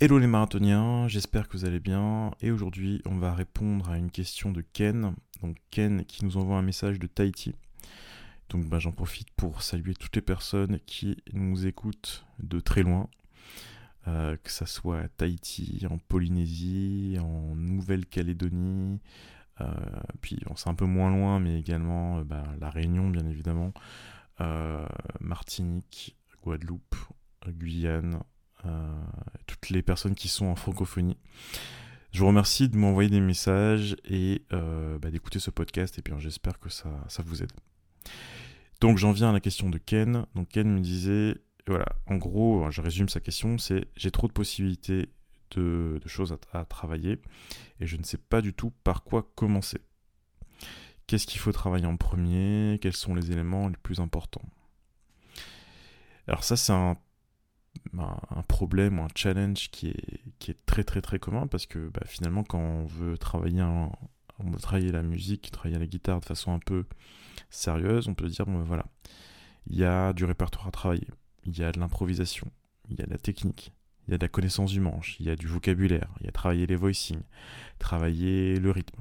Hello les marathoniens, j'espère que vous allez bien. Et aujourd'hui, on va répondre à une question de Ken. Donc Ken qui nous envoie un message de Tahiti. Donc bah, j'en profite pour saluer toutes les personnes qui nous écoutent de très loin. Euh, que ça soit à Tahiti, en Polynésie, en Nouvelle-Calédonie, euh, puis c'est un peu moins loin, mais également euh, bah, la Réunion bien évidemment, Martinique, Guadeloupe, Guyane, toutes les personnes qui sont en francophonie. Je vous remercie de m'envoyer des messages et bah, d'écouter ce podcast et puis j'espère que ça, ça vous aide. Donc j'en viens à la question de Ken. Donc Ken me disait voilà, en gros, je résume sa question, c'est j'ai trop de possibilités de, choses à, travailler et je ne sais pas du tout par quoi commencer. Qu'est-ce qu'il faut travailler en premier? Quels sont les éléments les plus importants? Alors ça, c'est un, problème ou un challenge qui est, qui est très très très commun parce que bah, finalement, quand on veut travailler, travailler la musique, travailler la guitare de façon un peu sérieuse, on peut dire, bon, voilà, il y a du répertoire à travailler il y a de l'improvisation, il y a de la technique, il y a de la connaissance du manche, il y a du vocabulaire, il y a travailler les voicings, travailler le rythme.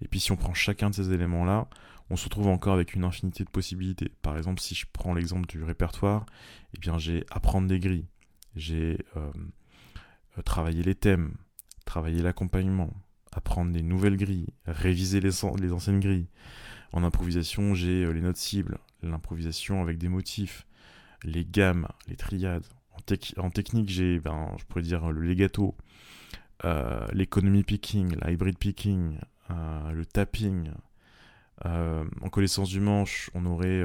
Et puis si on prend chacun de ces éléments-là, on se retrouve encore avec une infinité de possibilités. Par exemple, si je prends l'exemple du répertoire, eh bien j'ai apprendre des grilles, j'ai euh, travaillé les thèmes, travailler l'accompagnement, apprendre des nouvelles grilles, réviser les, anciennes grilles. En improvisation, j'ai euh, les notes cibles, l'improvisation avec des motifs, les gammes, les triades. En, technique, j'ai, ben, je pourrais dire, le legato, euh, l'économie picking, l'hybrid picking, euh, le tapping. Euh, en connaissance du manche, on aurait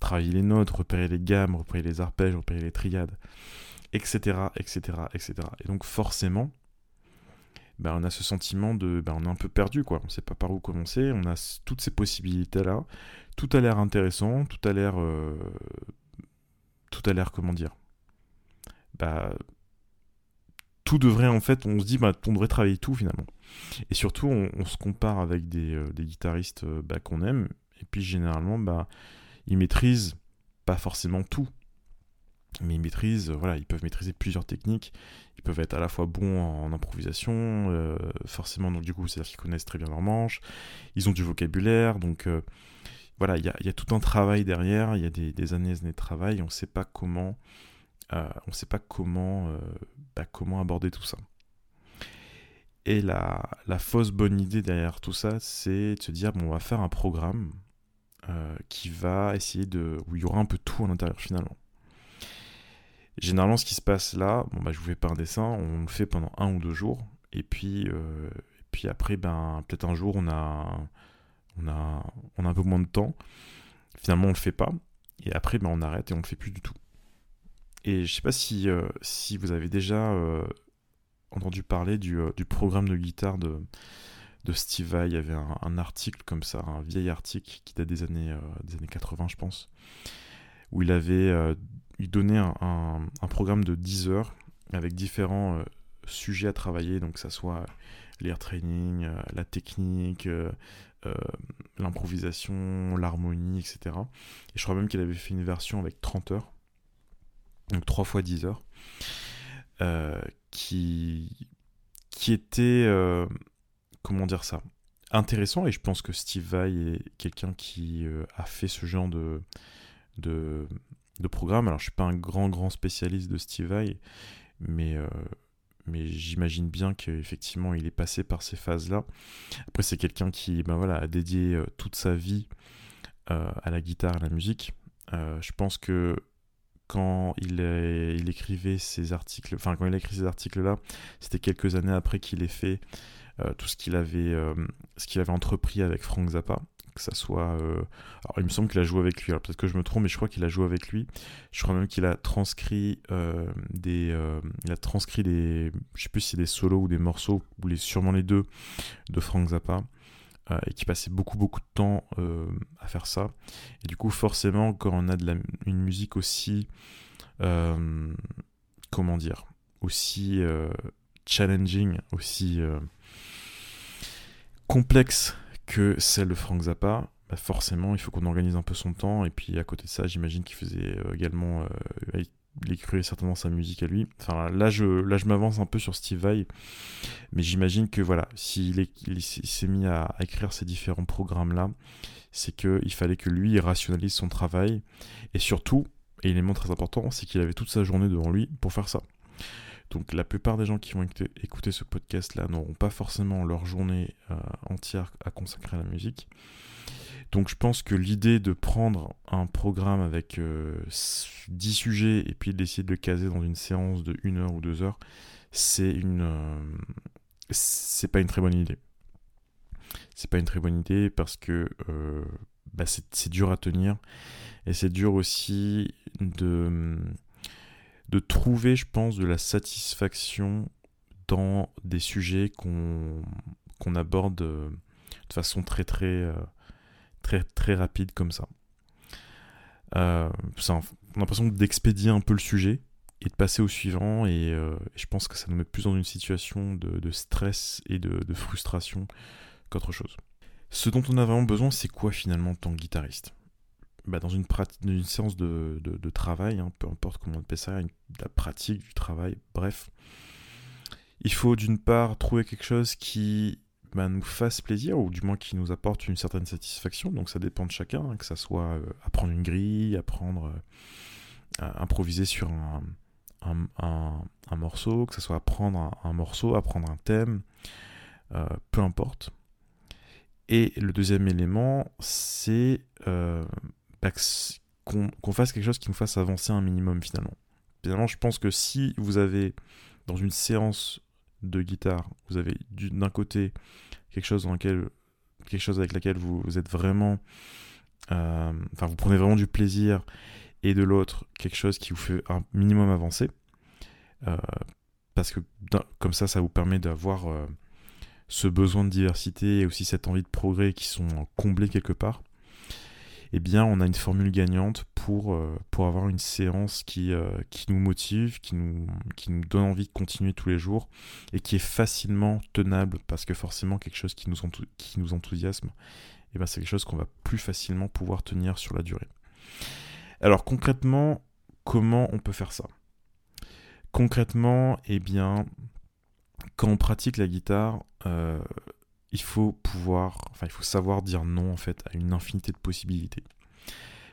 travaillé les notes, repéré les gammes, repéré les arpèges, repéré les triades, etc., etc., etc. Et donc forcément, ben, on a ce sentiment de, ben, on est un peu perdu, quoi. On ne sait pas par où commencer. On a toutes ces possibilités-là. Tout a l'air intéressant, tout a l'air tout a l'air, comment dire Bah. Tout devrait, en fait, on se dit, bah, on devrait travailler tout finalement. Et surtout, on, se compare avec des, euh, guitaristes euh, bah, qu'on aime, et puis généralement, bah, ils maîtrisent pas forcément tout. Mais ils maîtrisent, voilà, ils peuvent maîtriser plusieurs techniques. Ils peuvent être à la fois bons en, improvisation, euh, forcément, donc du coup, c'est-à-dire qu'ils connaissent très bien leur manche. Ils ont du vocabulaire, donc voilà, il y a, tout un travail derrière, il y a des, années et années de travail, on ne sait pas comment, euh, on sait pas comment, euh, bah, comment aborder tout ça. Et la, fausse bonne idée derrière tout ça, c'est de se dire, bon, on va faire un programme euh, qui va essayer de... où il y aura un peu tout à l'intérieur finalement. Généralement, ce qui se passe là, bon, bah, je vous fais pas un dessin, on le fait pendant un ou deux jours, et puis, puis après, ben, peut-être un jour, on a on a, on a un peu moins de temps. Finalement, on le fait pas. Et après, ben, on arrête et on le fait plus du tout. Et je sais pas si, euh, si vous avez déjà euh, entendu parler du, euh, du, programme de guitare de, Steve Vai. Il y avait un, article comme ça, un vieil article qui date des années, des années 80, je pense, où il avait il donnait un, programme de 10 heures avec différents sujets à travailler, donc que ça soit l'air training, la technique, l'improvisation, l'harmonie, etc. Et je crois même qu'il avait fait une version avec 30 heures, donc 3 fois 10 heures, euh, qui, qui était, euh, comment dire ça, intéressant. Et je pense que Steve Vai est quelqu'un qui a fait ce genre de, de, programme. Alors je suis pas un grand, grand spécialiste de Steve Vai, mais mais j'imagine bien qu'effectivement il est passé par ces phases-là. Après c'est quelqu'un qui ben voilà, a dédié euh, toute sa vie euh, à la guitare, à la musique. Euh, je pense que quand il, il écrivait ces articles, enfin quand il a écrit ces articles-là, c'était quelques années après qu'il ait fait tout ce qu'il avait, ce qu'il avait entrepris avec Frank Zappa que ça soit. Euh, alors, il me semble qu'il a joué avec lui. Alors, peut-être que je me trompe, mais je crois qu'il a joué avec lui. Je crois même qu'il a transcrit euh, des. Euh, il a transcrit des. Je sais plus si des solos ou des morceaux, ou les, sûrement les deux, de Frank Zappa. Et qui passait beaucoup beaucoup de temps à faire ça. Et du coup, forcément, quand on a une musique aussi. comment dire Aussi challenging, aussi complexe que celle de Frank Zappa, bah forcément, il faut qu'on organise un peu son temps. Et puis à côté de ça, j'imagine qu'il faisait euh, également. Euh, il écrivait certainement sa musique à lui. Enfin, là, je, là, je m'avance un peu sur Steve Vai, mais j'imagine que voilà, s'il s'est mis à, écrire ces différents programmes-là, c'est qu'il fallait que lui rationalise son travail, et surtout, et l'élément très important, c'est qu'il avait toute sa journée devant lui pour faire ça. Donc la plupart des gens qui vont écouter, ce podcast-là n'auront pas forcément leur journée euh, entière à consacrer à la musique. Donc je pense que l'idée de prendre un programme avec 10 euh, sujets et puis d'essayer de le caser dans une séance de 1 heure ou 2 heures, c'est une euh, c'est pas une très bonne idée. C'est pas une très bonne idée parce que euh, bah, c'est dur à tenir et c'est dur aussi de de trouver, je pense, de la satisfaction dans des sujets qu'on qu'on aborde de façon très très très, très rapide comme ça. Euh, on a l'impression d'expédier un peu le sujet et de passer au suivant. Et, euh, je pense que ça nous met plus dans une situation de, stress et de, frustration qu'autre chose. Ce dont on a vraiment besoin, c'est quoi finalement en tant que guitariste? Bah, Dans une, une séance de, travail, hein, peu importe comment on appelle ça, la pratique du travail, bref. Il faut d'une part trouver quelque chose qui bah, nous fasse plaisir, ou du moins qui nous apporte une certaine satisfaction. Donc ça dépend de chacun, hein, que ça soit euh, apprendre une grille, apprendre euh, improviser sur un, un, morceau, que ce soit apprendre un, morceau, apprendre un thème, euh, peu importe. Et le deuxième élément, c'est bah, qu'on fasse quelque chose qui nous fasse avancer un minimum finalement. Finalement, je pense que si vous avez dans une séance de guitare, vous avez d'un côté quelque chose avec laquelle vous, êtes vraiment, euh, enfin vous prenez vraiment du plaisir, et de l'autre quelque chose qui vous fait un minimum avancer, euh, parce que comme ça, ça vous permet d'avoir euh, ce besoin de diversité et aussi cette envie de progrès qui sont comblés quelque part eh bien, on a une formule gagnante pour, euh, avoir une séance qui, euh, nous motive, qui nous, donne envie de continuer tous les jours et qui est facilement tenable parce que forcément, quelque chose qui nous, qui nous enthousiasme, eh ben, c'est quelque chose qu'on va plus facilement pouvoir tenir sur la durée. Alors, concrètement, comment on peut faire ça? Concrètement, eh bien, quand on pratique la guitare, euh, il faut pouvoir, il faut savoir dire non en fait à une infinité de possibilités.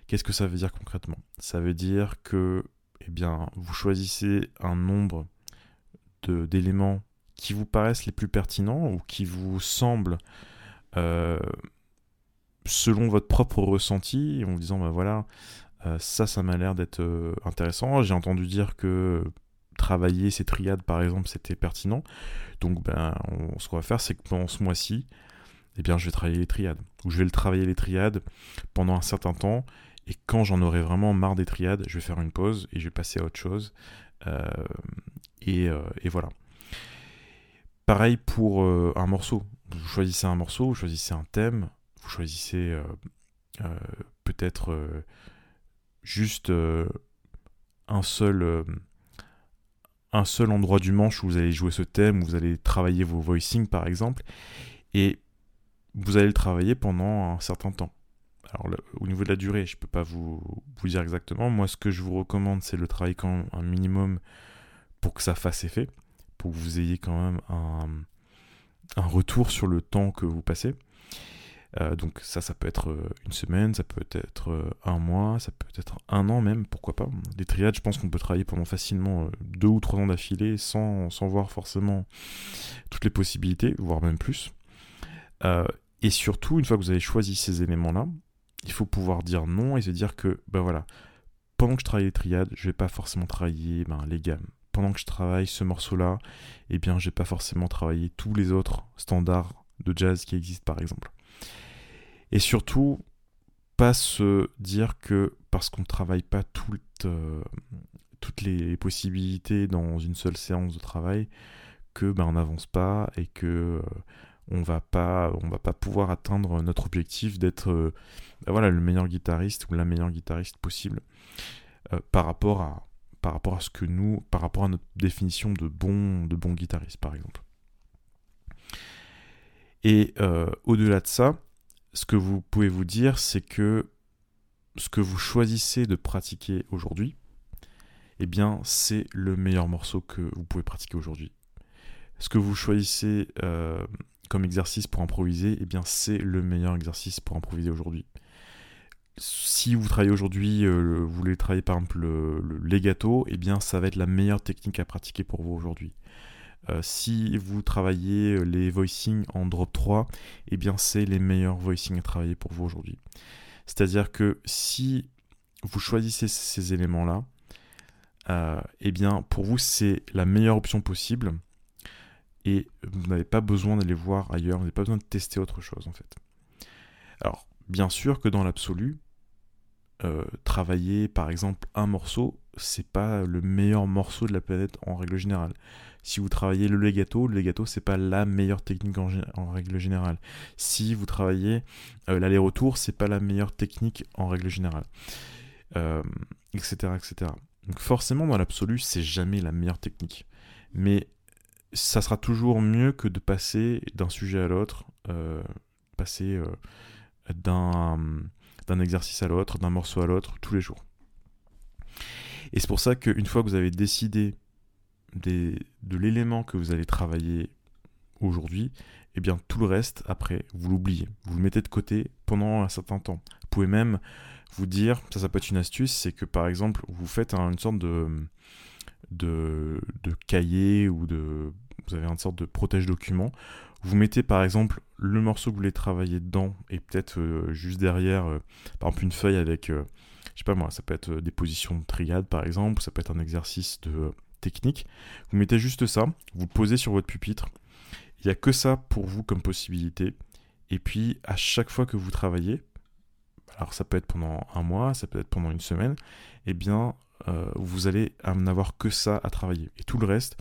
Qu'est-ce que ça veut dire concrètement? Ça veut dire que, eh bien, vous choisissez un nombre d'éléments qui vous paraissent les plus pertinents ou qui vous semblent euh, selon votre propre ressenti, en vous disant, ben voilà, euh, ça, ça m'a l'air d'être euh, intéressant. J'ai entendu dire que travailler ces triades, par exemple, c'était pertinent. Donc, ben, ce qu'on va faire, c'est que pendant ce mois-ci, eh bien, je vais travailler les triades. Ou je vais le travailler les triades pendant un certain temps. Et quand j'en aurai vraiment marre des triades, je vais faire une pause et je vais passer à autre chose. Euh, euh, et, voilà. Pareil pour euh, un morceau. Vous choisissez un morceau, vous choisissez un thème, vous choisissez peut-être juste un seul un seul endroit du manche où vous allez jouer ce thème, où vous allez travailler vos voicings par exemple, et vous allez le travailler pendant un certain temps. Alors au niveau de la durée, je ne peux pas vous, dire exactement. Moi ce que je vous recommande c'est le travailler quand un minimum pour que ça fasse effet, pour que vous ayez quand même un retour sur le temps que vous passez. Euh, donc ça, ça peut être euh, une semaine, ça peut être euh, un mois, ça peut être un an même, pourquoi pas. Des triades, je pense qu'on peut travailler pendant facilement deux ou trois ans d'affilée sans, sans voir forcément toutes les possibilités, voire même plus. et surtout, une fois que vous avez choisi ces éléments-là, il faut pouvoir dire non et se dire que, ben voilà, pendant que je travaille les triades, je vais pas forcément travailler ben, les gammes. Pendant que je travaille ce morceau-là, eh bien, je vais pas forcément travailler tous les autres standards de jazz qui existent, par exemple. Et surtout, pas se dire que parce qu'on ne travaille pas euh, toutes les possibilités dans une seule séance de travail, que ben, on n'avance pas et que euh, on va pas on va pas pouvoir atteindre notre objectif d'être euh, ben voilà le meilleur guitariste ou la meilleure guitariste possible par rapport à par rapport à ce que nous par rapport à notre définition de bon de bon guitariste par exemple. Et au-delà de ça ce que vous pouvez vous dire, c'est que ce que vous choisissez de pratiquer aujourd'hui, eh bien c'est le meilleur morceau que vous pouvez pratiquer aujourd'hui. Ce que vous choisissez euh, comme exercice pour improviser, eh bien c'est le meilleur exercice pour improviser aujourd'hui. Si vous travaillez aujourd'hui, euh, vous voulez travailler par exemple le, le legato, eh bien ça va être la meilleure technique à pratiquer pour vous aujourd'hui. Euh, si vous travaillez les voicings en drop 3, eh bien c'est les meilleurs voicings à travailler pour vous aujourd'hui. C'est-à-dire que si vous choisissez ces éléments-là, euh, eh bien pour vous c'est la meilleure option possible et vous n'avez pas besoin d'aller voir ailleurs, vous n'avez pas besoin de tester autre chose en fait. Alors bien sûr que dans l'absolu, euh, travailler par exemple un morceau, c'est pas le meilleur morceau de la planète en règle générale. Si vous travaillez le legato, le legato c'est pas la meilleure technique en, règle générale. Si vous travaillez euh, l'aller-retour, c'est pas la meilleure technique en règle générale, etc., euh, etc. Donc forcément dans l'absolu c'est jamais la meilleure technique, mais ça sera toujours mieux que de passer d'un sujet à l'autre, passer d'un d'un exercice à l'autre, d'un morceau à l'autre, tous les jours. Et c'est pour ça qu'une fois que vous avez décidé de l'élément que vous allez travailler aujourd'hui, eh bien tout le reste, après, vous l'oubliez. Vous le mettez de côté pendant un certain temps. Vous pouvez même vous dire, ça ça peut être une astuce, c'est que par exemple, vous faites une sorte de, de, de cahier ou de... Vous avez une sorte de protège-document vous mettez par exemple le morceau que vous voulez travailler dedans et peut-être euh, juste derrière, euh, par exemple une feuille avec, euh, je sais pas moi, ça peut être des positions de triade par exemple, ça peut être un exercice de technique. Vous mettez juste ça, vous posez sur votre pupitre. Il n'y a que ça pour vous comme possibilité. Et puis à chaque fois que vous travaillez, alors ça peut être pendant un mois, ça peut être pendant une semaine, eh bien vous allez n'avoir que ça à travailler. Et tout le reste,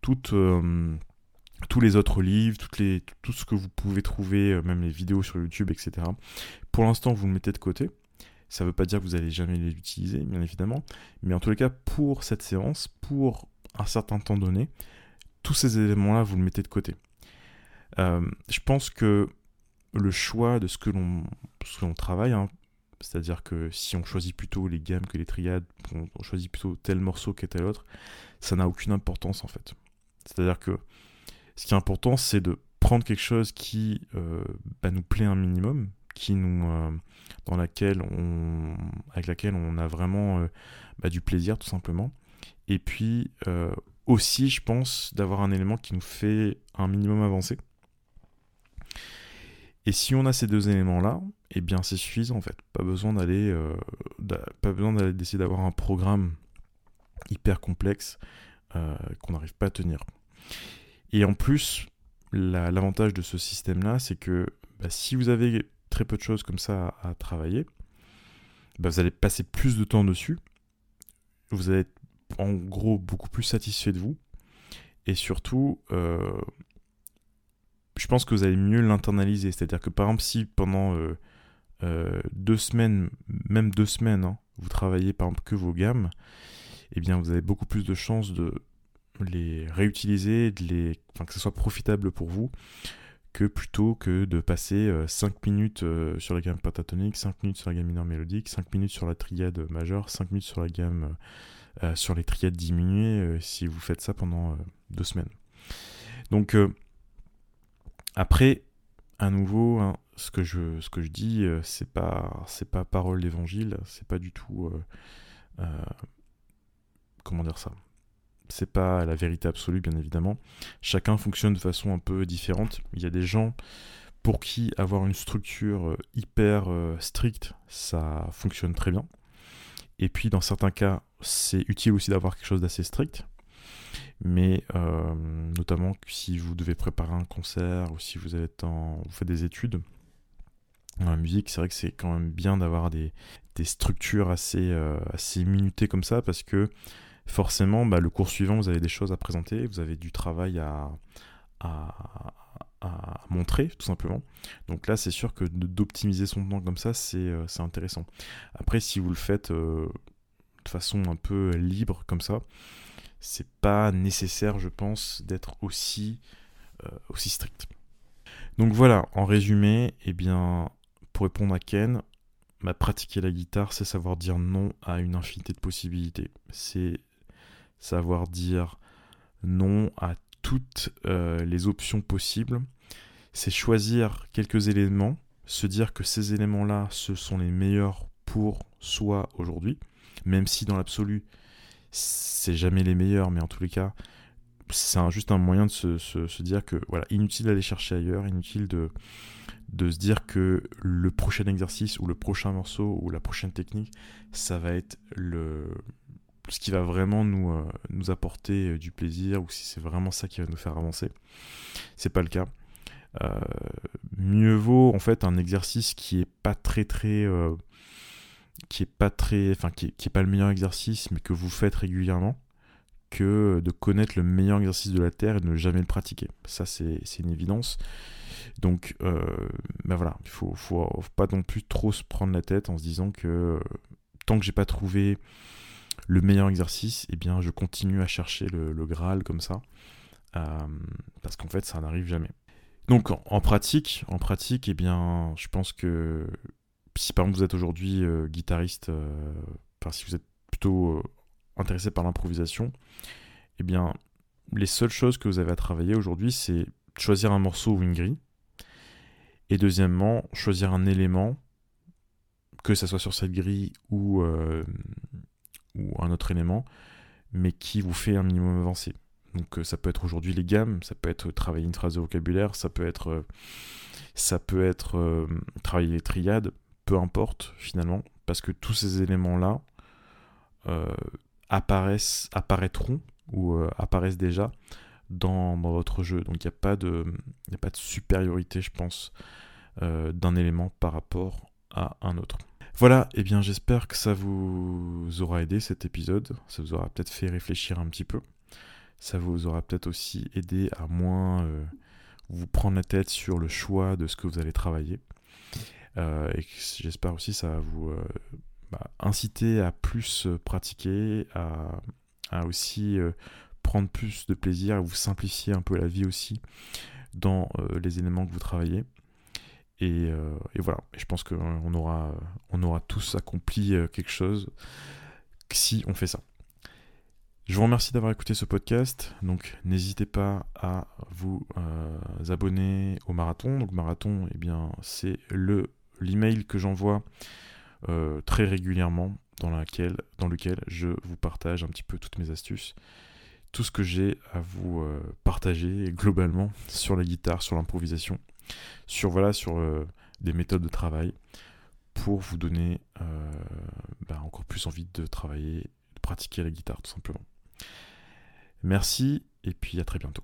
tous les autres livres, toutes les, tout ce que vous pouvez trouver, euh, même les vidéos sur YouTube, etc. Pour l'instant, vous le mettez de côté. Ça ne veut pas dire que vous n'allez jamais les utiliser, bien évidemment. Mais en tous les cas, pour cette séance, pour un certain temps donné, tous ces éléments-là, vous le mettez de côté. Euh, je pense que le choix de ce que l'on travaille, hein, c'est-à-dire que si on choisit plutôt les gammes que les triades, on choisit plutôt tel morceau que tel autre, ça n'a aucune importance en fait. C'est-à-dire que ce qui est important, c'est de prendre quelque chose qui euh, bah, nous plaît un minimum, qui nous, euh, dans laquelle on, avec laquelle on a vraiment euh, bah, du plaisir tout simplement. Et puis aussi, je pense, d'avoir un élément qui nous fait un minimum avancer. Et si on a ces deux éléments-là, eh bien c'est suffisant en fait. Pas besoin d'aller, pas besoin d'essayer d'avoir un programme hyper complexe qu'on n'arrive pas à tenir. Et en plus, l'avantage de ce système-là, c'est que bah, si vous avez très peu de choses comme ça à, travailler, bah, vous allez passer plus de temps dessus. Vous allez être en gros beaucoup plus satisfait de vous. Et surtout, euh, je pense que vous allez mieux l'internaliser. C'est-à-dire que par exemple, si pendant euh, euh, deux semaines, même deux semaines, hein, vous travaillez par exemple que vos gammes, eh bien vous avez beaucoup plus de chances de les réutiliser, de les, enfin, que ce soit profitable pour vous, que plutôt que de passer 5 euh, minutes euh, sur la gamme pentatonique, 5 minutes sur la gamme mineure mélodique, 5 minutes sur la triade majeure, 5 minutes sur la gamme euh, sur les triades diminuées, si vous faites ça pendant deux semaines. Donc après, à nouveau, hein, ce que je ce que je dis, c'est pas c'est pas parole d'évangile, c'est pas du tout comment dire ça? C'est pas la vérité absolue, bien évidemment. Chacun fonctionne de façon un peu différente. Il y a des gens pour qui avoir une structure euh, hyper euh, stricte, ça fonctionne très bien. Et puis dans certains cas, c'est utile aussi d'avoir quelque chose d'assez strict. Mais euh, notamment si vous devez préparer un concert ou si vous, êtes en, vous faites des études dans la musique, c'est vrai que c'est quand même bien d'avoir des, structures assez, assez minutées comme ça parce que forcément, bah, le cours suivant, vous avez des choses à présenter, vous avez du travail à, montrer, tout simplement. Donc là, c'est sûr que d'optimiser son temps comme ça, euh, c'est intéressant. Après, si vous le faites euh, de façon un peu libre, comme ça, c'est pas nécessaire, je pense, d'être aussi, euh, strict. Donc voilà, en résumé, eh bien, pour répondre à Ken, bah, pratiquer la guitare, c'est savoir dire non à une infinité de possibilités. Savoir dire non à toutes euh, les options possibles. C'est choisir quelques éléments, se dire que ces éléments-là, ce sont les meilleurs pour soi aujourd'hui, même si dans l'absolu, c'est jamais les meilleurs, mais en tous les cas, c'est juste un moyen de se, dire que voilà, inutile d'aller chercher ailleurs, inutile de, de se dire que le prochain exercice ou le prochain morceau ou la prochaine technique, ça va être le, ce qui va vraiment nous, euh, nous apporter euh, du plaisir ou si c'est vraiment ça qui va nous faire avancer. C'est pas le cas. Euh, mieux vaut en fait un exercice qui est pas très très qui est pas très enfin qui est, pas le meilleur exercice mais que vous faites régulièrement que de connaître le meilleur exercice de la terre et de ne jamais le pratiquer ça c'est une évidence donc ben voilà il faut, faut, faut, pas non plus trop se prendre la tête en se disant que tant que j'ai pas trouvé le meilleur exercice, eh bien, je continue à chercher le, Graal comme ça, euh, parce qu'en fait, ça n'arrive jamais. Donc, en, pratique, en pratique, eh bien, je pense que si par exemple vous êtes aujourd'hui euh, guitariste, euh, si vous êtes plutôt intéressé par l'improvisation, eh bien, les seules choses que vous avez à travailler aujourd'hui, c'est choisir un morceau ou une grille, et deuxièmement, choisir un élément, que ce soit sur cette grille ou ou un autre élément, mais qui vous fait un minimum avancé. Donc euh, ça peut être aujourd'hui les gammes, ça peut être travailler une phrase de vocabulaire, ça peut être, euh, ça peut être euh, travailler les triades, peu importe finalement, parce que tous ces éléments-là apparaissent, apparaîtront ou apparaissent déjà dans, votre jeu. Donc il n'y a, a pas de supériorité, je pense, d'un élément par rapport à un autre. Voilà, eh bien j'espère que ça vous aura aidé cet épisode, ça vous aura peut-être fait réfléchir un petit peu, ça vous aura peut-être aussi aidé à moins euh, vous prendre la tête sur le choix de ce que vous allez travailler. Euh, et j'espère aussi ça va vous euh, bah, inciter à plus pratiquer, à, aussi prendre plus de plaisir, à vous simplifier un peu la vie aussi dans les éléments que vous travaillez. Euh, et, voilà, je pense qu'on aura, on aura tous accompli euh, quelque chose si on fait ça. Je vous remercie d'avoir écouté ce podcast. Donc n'hésitez pas à vous euh, abonner au marathon. Donc marathon, eh bien c'est le l'email que j'envoie très régulièrement dans, dans lequel je vous partage un petit peu toutes mes astuces, tout ce que j'ai à vous partager globalement sur la guitare, sur l'improvisation sur, voilà, sur euh, des méthodes de travail pour vous donner euh, bah, encore plus envie de travailler, de pratiquer la guitare tout simplement. Merci et puis à très bientôt.